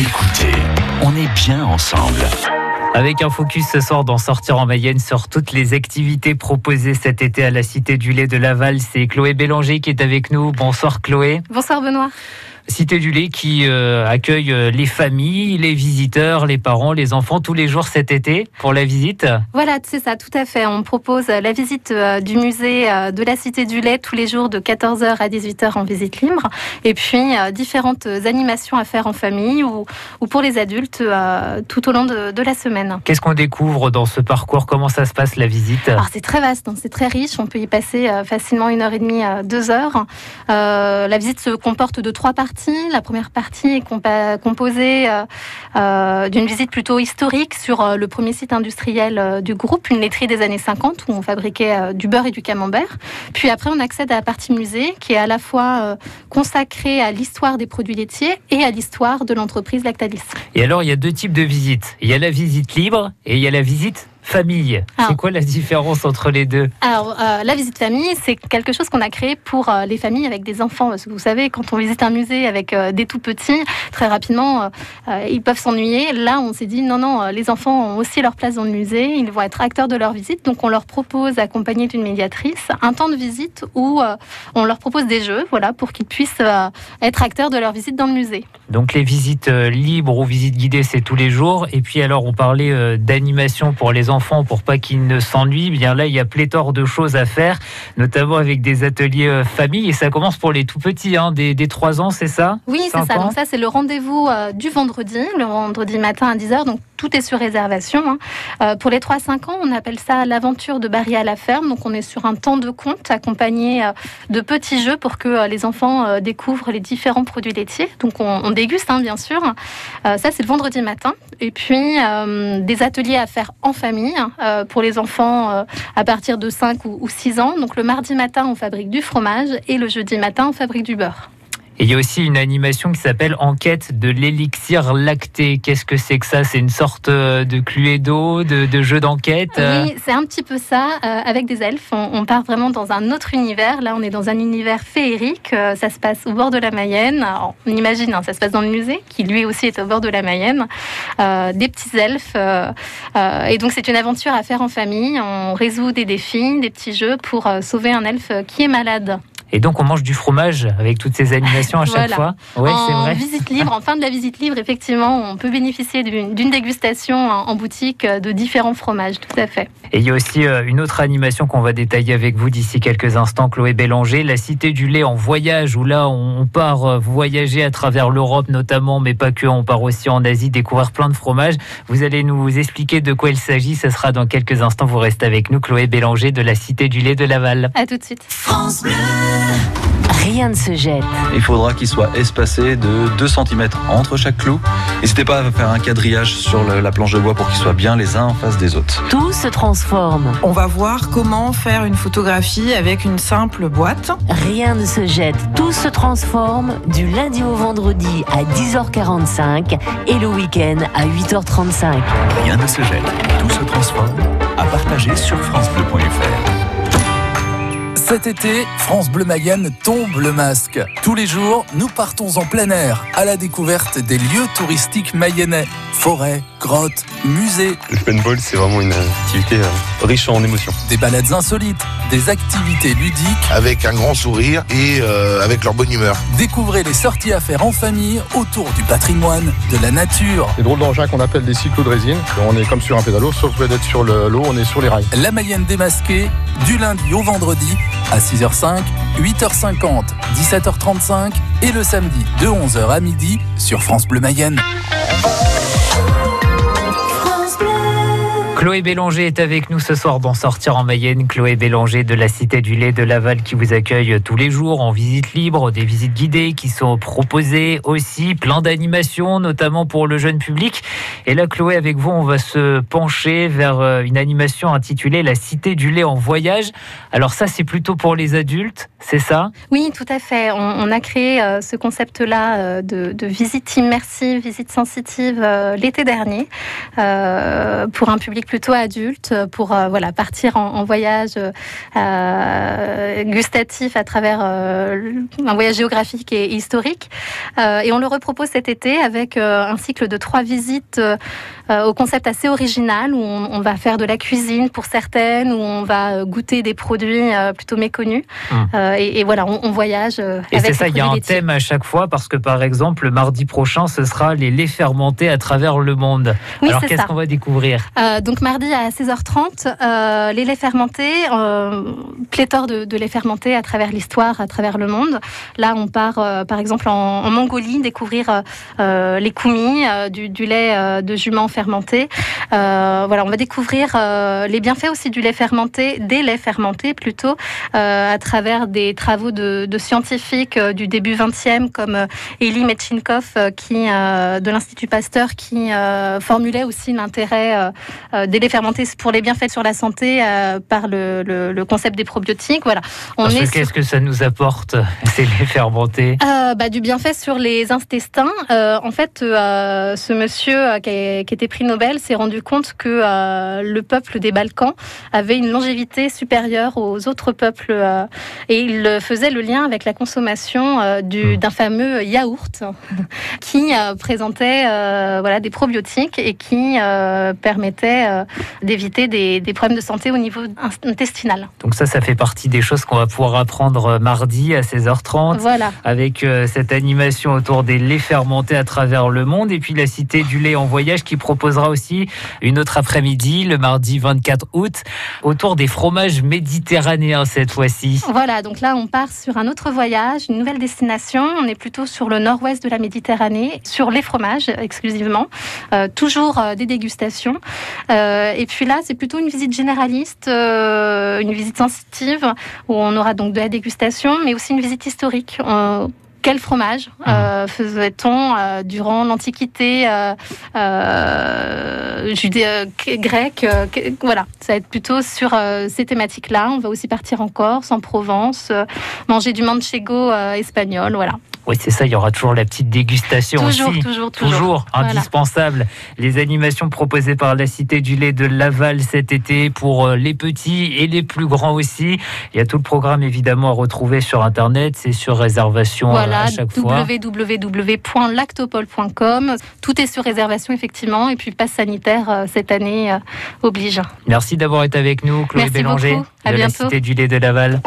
Écoutez, on est bien ensemble. Avec un focus ce soir dans Sortir en Mayenne sur toutes les activités proposées cet été à la Cité du lait de Laval, c'est Chloé Bélanger qui est avec nous. Bonsoir Chloé. Bonsoir Benoît. Cité du lait qui euh, accueille euh, les familles, les visiteurs, les parents, les enfants tous les jours cet été pour la visite. Voilà, c'est ça, tout à fait. On propose la visite euh, du musée de la Cité du lait tous les jours de 14h à 18h en visite libre. Et puis différentes animations à faire en famille ou, ou pour les adultes tout au long de, la semaine. Qu'est-ce qu'on découvre dans ce parcours? Comment ça se passe la visite? Alors c'est très vaste, hein. c'est très riche. On peut y passer facilement une heure et demie, deux heures. la visite se comporte de trois parties la première partie est composée euh, euh, d'une visite plutôt historique sur euh, le premier site industriel du groupe, une laiterie des années 50 où on fabriquait du beurre et du camembert. Puis après, on accède à la partie musée qui est à la fois consacrée à l'histoire des produits laitiers et à l'histoire de l'entreprise Lactalis. Et alors, il y a deux types de visites. Il y a la visite libre et il y a la visite famille. C'est quoi la différence entre les deux? Alors, euh, la visite famille, c'est quelque chose qu'on a créé pour euh, les familles avec des enfants. Parce que vous savez, quand on visite un musée avec euh, des tout petits, très rapidement, ils peuvent s'ennuyer. Là, on s'est dit, non, non, les enfants ont aussi leur place dans le musée. Ils vont être acteurs de leur visite. Donc, on leur propose, accompagné d'une médiatrice, un temps de visite où on leur propose des jeux, voilà, pour qu'ils puissent être acteurs de leur visite dans le musée. Donc, les visites libres ou visites guidées, c'est tous les jours. Et puis, alors, on parlait d'animation pour les enfants pour pas qu'ils ne s'ennuient, bien là, il y a pléthore de choses à faire, notamment avec des ateliers euh, famille. Et ça commence pour les tout petits, hein, des, des 3 ans, c'est ça? Oui, c'est ça. Donc ça, c'est le rendez-vous euh, du vendredi, le vendredi matin à 10h. Donc tout est sur réservation. Hein. Euh, pour les 3-5 ans, on appelle ça l'aventure de Barry à la ferme. Donc on est sur un temps de compte accompagné de petits jeux pour que les enfants découvrent les différents produits laitiers. Donc on, déguste, hein, bien sûr. ça, c'est le vendredi matin. Et puis des ateliers à faire en famille euh, pour les enfants euh, à partir de 5 ou 6 ans. Donc le mardi matin, on fabrique du fromage et le jeudi matin, on fabrique du beurre. Et il y a aussi une animation qui s'appelle Enquête de l'élixir lacté. Qu'est-ce que c'est que ça? C'est une sorte euh, de cluedo, de, de jeu d'enquête Oui, c'est un petit peu ça, avec des elfes. On, part vraiment dans un autre univers. Là, on est dans un univers féerique. ça se passe au bord de la Mayenne. on imagine, hein, ça se passe dans le musée, qui lui aussi est au bord de la Mayenne. des petits elfes. et donc, c'est une aventure à faire en famille. On résout des défis, des petits jeux pour sauver un elfe qui est malade. Et donc, on mange du fromage avec toutes ces animations à chaque fois. Oui, c'est vrai. visite libre, en fin de la visite libre, effectivement, on peut bénéficier d'une dégustation en, boutique de différents fromages, tout à fait. Et il y a aussi euh, une autre animation qu'on va détailler avec vous d'ici quelques instants, Chloé Bélanger, la Cité du lait en voyage, où là, on part euh, voyager à travers l'Europe notamment, mais pas que, on part aussi en Asie découvrir plein de fromages. Vous allez nous expliquer de quoi il s'agit, ce sera dans quelques instants. Vous restez avec nous, Chloé Bélanger de la Cité du lait de Laval. À tout de suite. France Bleu. Rien ne se jette. Il faudra qu'il soit espacé de 2 cm entre chaque clou. N'hésitez pas à faire un quadrillage sur la planche de bois pour qu'ils soient bien les uns en face des autres. Tout se transforme. On va voir comment faire une photographie avec une simple boîte. Rien ne se jette. Tout se transforme du lundi au vendredi à 10h45 et le week-end à 8h35. Rien ne se jette. Tout se transforme. À partager sur FranceBleu.fr. Cet été, France Bleu Mayenne tombe le masque. Tous les jours, nous partons en plein air à la découverte des lieux touristiques mayennais. Forêts, grottes, musées. Le paintball, c'est vraiment une activité euh, riche en émotions. Des balades insolites, des activités ludiques. Avec un grand sourire et euh, avec leur bonne humeur. Découvrez les sorties à faire en famille autour du patrimoine, de la nature. Les drôles d'engins qu'on appelle des cyclos de résine. On est comme sur un pédalo, sauf que d'être sur l'eau, on est sur les rails. La Mayenne démasquée, du lundi au vendredi à 6h05, 8h50, 17h35 et le samedi de 11h à midi sur France Bleu Mayenne. Chloé Bélanger est avec nous ce soir dans Sortir en Mayenne. Chloé Bélanger de la Cité du lait de Laval qui vous accueille tous les jours en visite libre, des visites guidées qui sont proposées aussi, plein d'animations, notamment pour le jeune public. Et là, Chloé, avec vous, on va se pencher vers euh, une animation intitulée La Cité du lait en voyage. Alors ça, c'est plutôt pour les adultes, c'est ça? Oui, tout à fait. On, a créé euh, ce concept-là euh, de, de, visite immersive, visite sensitive l'été dernier pour un public plus plutôt adulte pour voilà partir en, en voyage gustatif à travers un voyage géographique et historique. et on le repropose cet été avec un cycle de trois visites au concept assez original où on, on, va faire de la cuisine pour certaines, où on va goûter des produits plutôt méconnus. Hum. Et, et, voilà, on, on voyage. et c'est ça, il y a un thème à chaque fois parce que par exemple, mardi prochain, ce sera les laits fermentés à travers le monde. Oui, Alors qu'est-ce qu'on va découvrir? Euh, Donc mardi à 16h30, euh, les laits fermentés, euh, pléthore de, laits fermentés à travers l'histoire, à travers le monde. Là, on part euh, par exemple en, Mongolie découvrir les koumis, du, du, lait de jument fermenté. voilà, on va découvrir les bienfaits aussi du lait fermenté, des laits fermentés plutôt, à travers des travaux de, de scientifiques du début 20e comme Elie Metchinkov qui, de l'Institut Pasteur qui formulait aussi l'intérêt des laits fermentés pour les bienfaits sur la santé par le, le, le, concept des probiotiques. Voilà. On qu'est-ce sur... que ça nous apporte ces laits fermentés? Euh, bah, Du bienfait sur les intestins. Euh, en fait, euh, ce monsieur qui, a, qui, était prix Nobel s'est rendu compte que le peuple des Balkans avait une longévité supérieure aux autres peuples et il faisait le lien avec la consommation hmm. d'un fameux yaourt qui présentait voilà, des probiotiques et qui permettait d'éviter des, des problèmes de santé au niveau intestinal. Donc ça, ça fait partie des choses qu'on va pouvoir apprendre mardi à 16h30. Voilà. Avec euh, cette animation autour des laits fermentés à travers le monde. Et puis la Cité du lait en voyage qui proposera aussi une autre après-midi, le mardi 24 août, autour des fromages méditerranéens cette fois-ci. Voilà, donc là on part sur un autre voyage, une nouvelle destination. On est plutôt sur le nord-ouest de la Méditerranée, sur les fromages exclusivement. Euh, toujours euh, des dégustations. Euh, et puis là, c'est plutôt une visite généraliste, euh, une visite sensitive, où on aura donc de la dégustation, mais aussi une visite historique. Euh, quel fromage euh, faisait-on euh, durant l'Antiquité euh, grecque Voilà, ça va être plutôt sur ces thématiques-là. On va aussi partir en Corse, en Provence, manger du manchego espagnol, voilà. Oui, c'est ça, il y aura toujours la petite dégustation toujours, aussi. Toujours, toujours, toujours. indispensable. Voilà. Les animations proposées par la Cité du lait de Laval cet été pour les petits et les plus grands aussi. Il y a tout le programme évidemment à retrouver sur Internet, c'est sur réservation voilà, à chaque fois. www.lactopol.com. Tout est sur réservation effectivement et puis passe sanitaire euh, cette année euh, oblige. Merci d'avoir été avec nous, Chloé Merci Bélanger beaucoup. À de bientôt. la Cité du lait de Laval.